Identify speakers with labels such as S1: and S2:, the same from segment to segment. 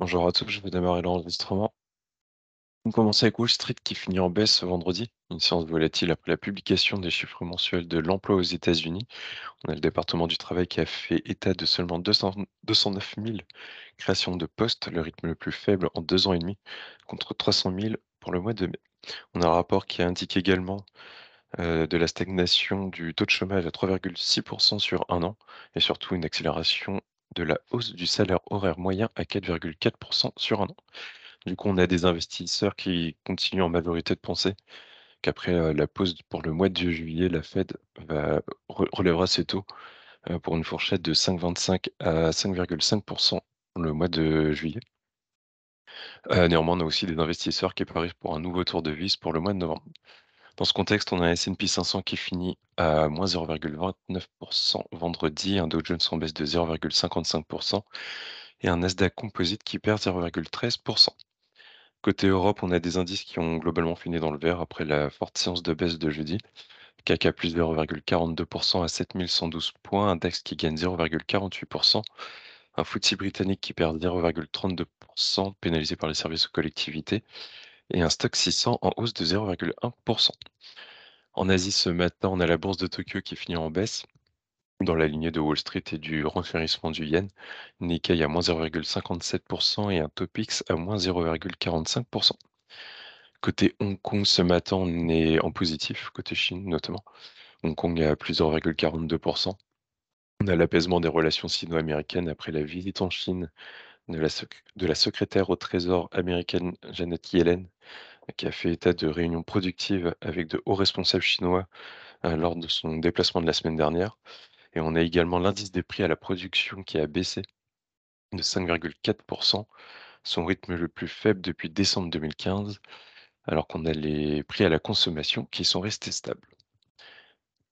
S1: Bonjour à tous, je vais démarrer l'enregistrement. On commence avec Wall Street qui finit en baisse ce vendredi, une séance volatile après la publication des chiffres mensuels de l'emploi aux États-Unis. On a le département du travail qui a fait état de seulement 200 209 000 créations de postes, le rythme le plus faible en deux ans et demi, contre 300 000 pour le mois de mai. On a un rapport qui indique également euh, de la stagnation du taux de chômage à 3,6% sur un an et surtout une accélération de la hausse du salaire horaire moyen à 4,4% sur un an. Du coup, on a des investisseurs qui continuent en majorité de penser qu'après euh, la pause pour le mois de juillet, la Fed relèvera ses taux euh, pour une fourchette de 5,25 à 5,5% pour le mois de juillet. Euh, néanmoins, on a aussi des investisseurs qui parient pour un nouveau tour de vis pour le mois de novembre. Dans ce contexte, on a un S&P 500 qui finit à moins 0,29% vendredi, un Dow Jones en baisse de 0,55% et un Nasdaq Composite qui perd 0,13%. Côté Europe, on a des indices qui ont globalement fini dans le vert après la forte séance de baisse de jeudi. CAC plus 0,42% à 7112 points, un DAX qui gagne 0,48%, un FTSE britannique qui perd 0,32%, pénalisé par les services aux collectivités, et un stock 600 en hausse de 0,1%. En Asie, ce matin, on a la bourse de Tokyo qui finit en baisse, dans la lignée de Wall Street et du renchérissement du yen. Nikkei à moins 0,57% et un Topix à moins 0,45%. Côté Hong Kong, ce matin, on est en positif, côté Chine notamment. Hong Kong à plus 0,42%. On a l'apaisement des relations sino-américaines après la visite en Chine de la, secrétaire au Trésor américaine Janet Yellen, qui a fait état de réunions productives avec de hauts responsables chinois euh, lors de son déplacement de la semaine dernière. Et on a également l'indice des prix à la production qui a baissé de 5,4%, son rythme le plus faible depuis décembre 2015, alors qu'on a les prix à la consommation qui sont restés stables.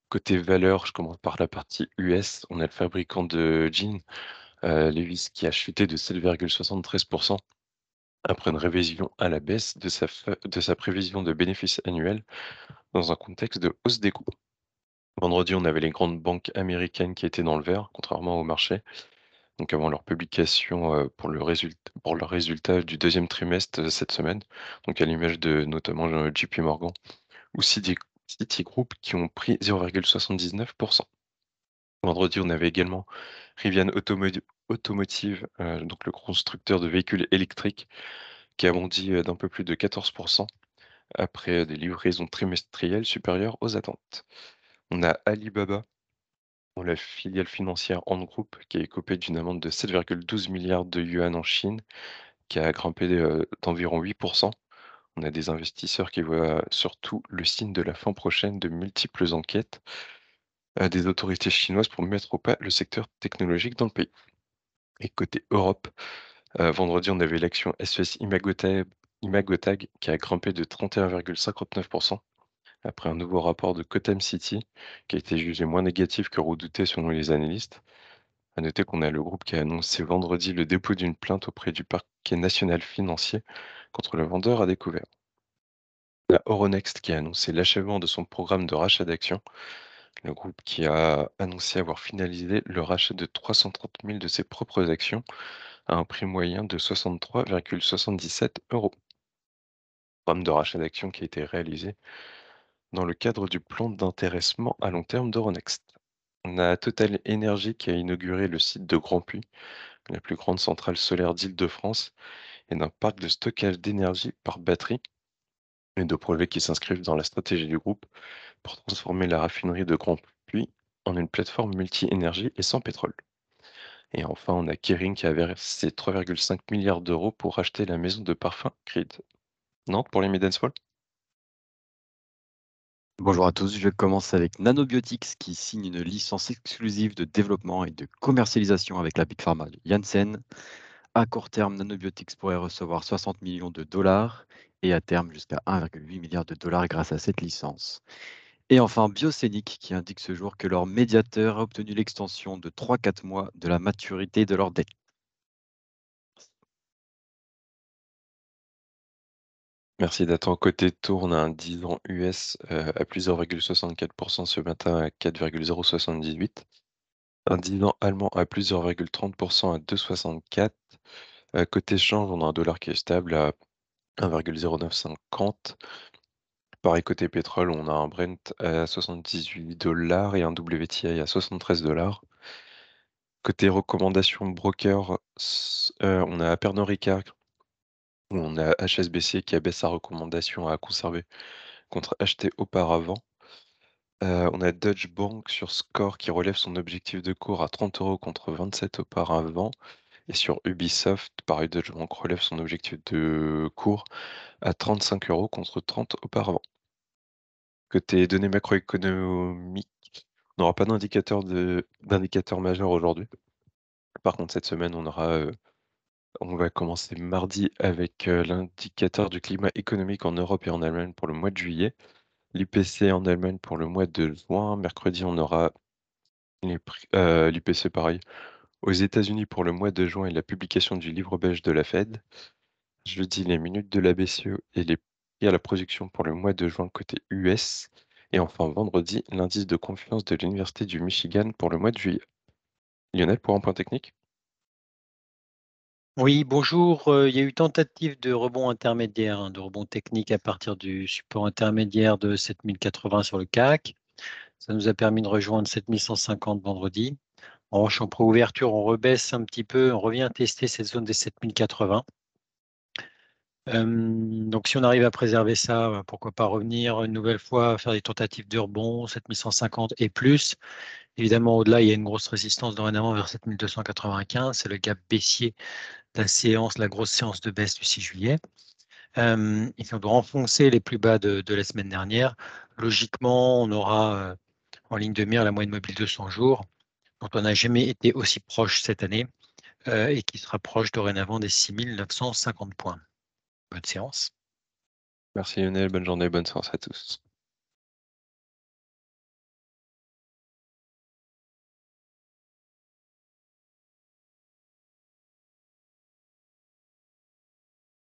S1: Côté valeur, je commence par la partie US. On a le fabricant de jeans, Levi's, qui a chuté de 7,73% après une révision à la baisse de sa, de sa prévision de bénéfices annuels dans un contexte de hausse des coûts. Vendredi, on avait les grandes banques américaines qui étaient dans le vert, contrairement au marché. Donc avant leur publication euh, pour, le résultat, pour résultat du deuxième trimestre euh, cette semaine, donc à l'image de notamment euh, JP Morgan ou Citi- Citigroup qui ont pris 0,79%. Vendredi, on avait également Rivian Automo- Automotive, euh, donc le constructeur de véhicules électriques, qui a bondi euh, d'un peu plus de 14% après des livraisons trimestrielles supérieures aux attentes. On a Alibaba, la filiale financière Ant Group, qui est copée d'une amende de 7,12 milliards de yuan en Chine, qui a grimpé euh, d'environ 8%. On a des investisseurs qui voient surtout le signe de la fin prochaine de multiples enquêtes euh, des autorités chinoises pour mettre au pas le secteur technologique dans le pays. Et côté Europe, euh, vendredi, on avait l'action SES Imagotag, Imagotag qui a grimpé de 31,59% après un nouveau rapport de Gotham City qui a été jugé moins négatif que redouté selon les analystes. À noter qu'on a le groupe qui a annoncé vendredi le dépôt d'une plainte auprès du parquet national financier contre le vendeur à découvert. La Euronext qui a annoncé l'achèvement de son programme de rachat d'actions. Le groupe qui a annoncé avoir finalisé le rachat de 330 000 de ses propres actions à un prix moyen de 63,77 euros. Programme de rachat d'actions qui a été réalisé dans le cadre du plan d'intéressement à long terme d'Euronext. On a Total Energy qui a inauguré le site de Grand Puy, la plus grande centrale solaire d'Île-de-France, et d'un parc de stockage d'énergie par batterie, et de projets qui s'inscrivent dans la stratégie du groupe pour transformer la raffinerie de Grand Puy en une plateforme multi-énergie et sans pétrole. Et enfin, on a Kering qui a versé 3,5 milliards d'euros pour racheter la maison de parfum Creed. Nantes pour les Midenswall
S2: Bonjour à tous, je commence avec Nanobiotics qui signe une licence exclusive de développement et de commercialisation avec la Big Pharma de Janssen. À court terme, Nanobiotics pourrait recevoir 60 millions de dollars et à terme jusqu'à 1,8 milliard de dollars grâce à cette licence. Et enfin, Biocénic qui indique ce jour que leur médiateur a obtenu l'extension de 3-4 mois de la maturité de leur dette.
S1: Merci d'attendre. Côté a un 10 ans US à plus 0,64% ce matin à 4,078. Un 10 ans allemand à plus 0,30% à 2,64. Côté change, on a un dollar qui est stable à 1,0950. Pareil côté pétrole, on a un Brent à 78 dollars et un WTI à 73 dollars. Côté recommandations broker, euh, on a Pernod Ricard, où on a HSBC qui abaisse sa recommandation à conserver contre acheter auparavant. Euh, on a Deutsche Bank sur Score qui relève son objectif de cours à 30 euros contre 27 auparavant. Et sur Ubisoft, pareil, Deutsche Bank relève son objectif de cours à 35 euros contre 30 auparavant. Côté données macroéconomiques, on n'aura pas d'indicateur d'indicateur majeur aujourd'hui. Par contre, cette semaine, on aura, euh, on va commencer mardi avec euh, l'indicateur du climat économique en Europe et en Allemagne pour le mois de juillet. L'IPC en Allemagne pour le mois de juin. Mercredi, on aura euh, l'IPC pareil aux États-Unis pour le mois de juin et la publication du livre belge de la Fed. Jeudi, les minutes de la BCE et les la production pour le mois de juin côté US. Et enfin, vendredi, l'indice de confiance de l'Université du Michigan pour le mois de juillet. Lionel, pour un point technique?
S3: Oui, bonjour. Euh, il y a eu tentative de rebond intermédiaire, hein, de rebond technique à partir du support intermédiaire de 7080 sur le CAC. Ça nous a permis de rejoindre 7150 vendredi. En revanche, en pré-ouverture, on rebaisse un petit peu, on revient tester cette zone des 7080. Euh, donc, si on arrive à préserver ça, euh, pourquoi pas revenir une nouvelle fois, faire des tentatives de rebond, 7150 et plus. Évidemment, au-delà, il y a une grosse résistance dorénavant vers 7295. C'est le gap baissier de la séance, la grosse séance de baisse du 6 juillet. Euh, et si on doit enfoncer les plus bas de, la semaine dernière, logiquement, on aura euh, en ligne de mire la moyenne mobile de 100 jours, dont on n'a jamais été aussi proche cette année euh, et qui se rapproche dorénavant des 6950 points. Bonne séance.
S1: Merci Lionel, bonne journée, bonne séance à tous.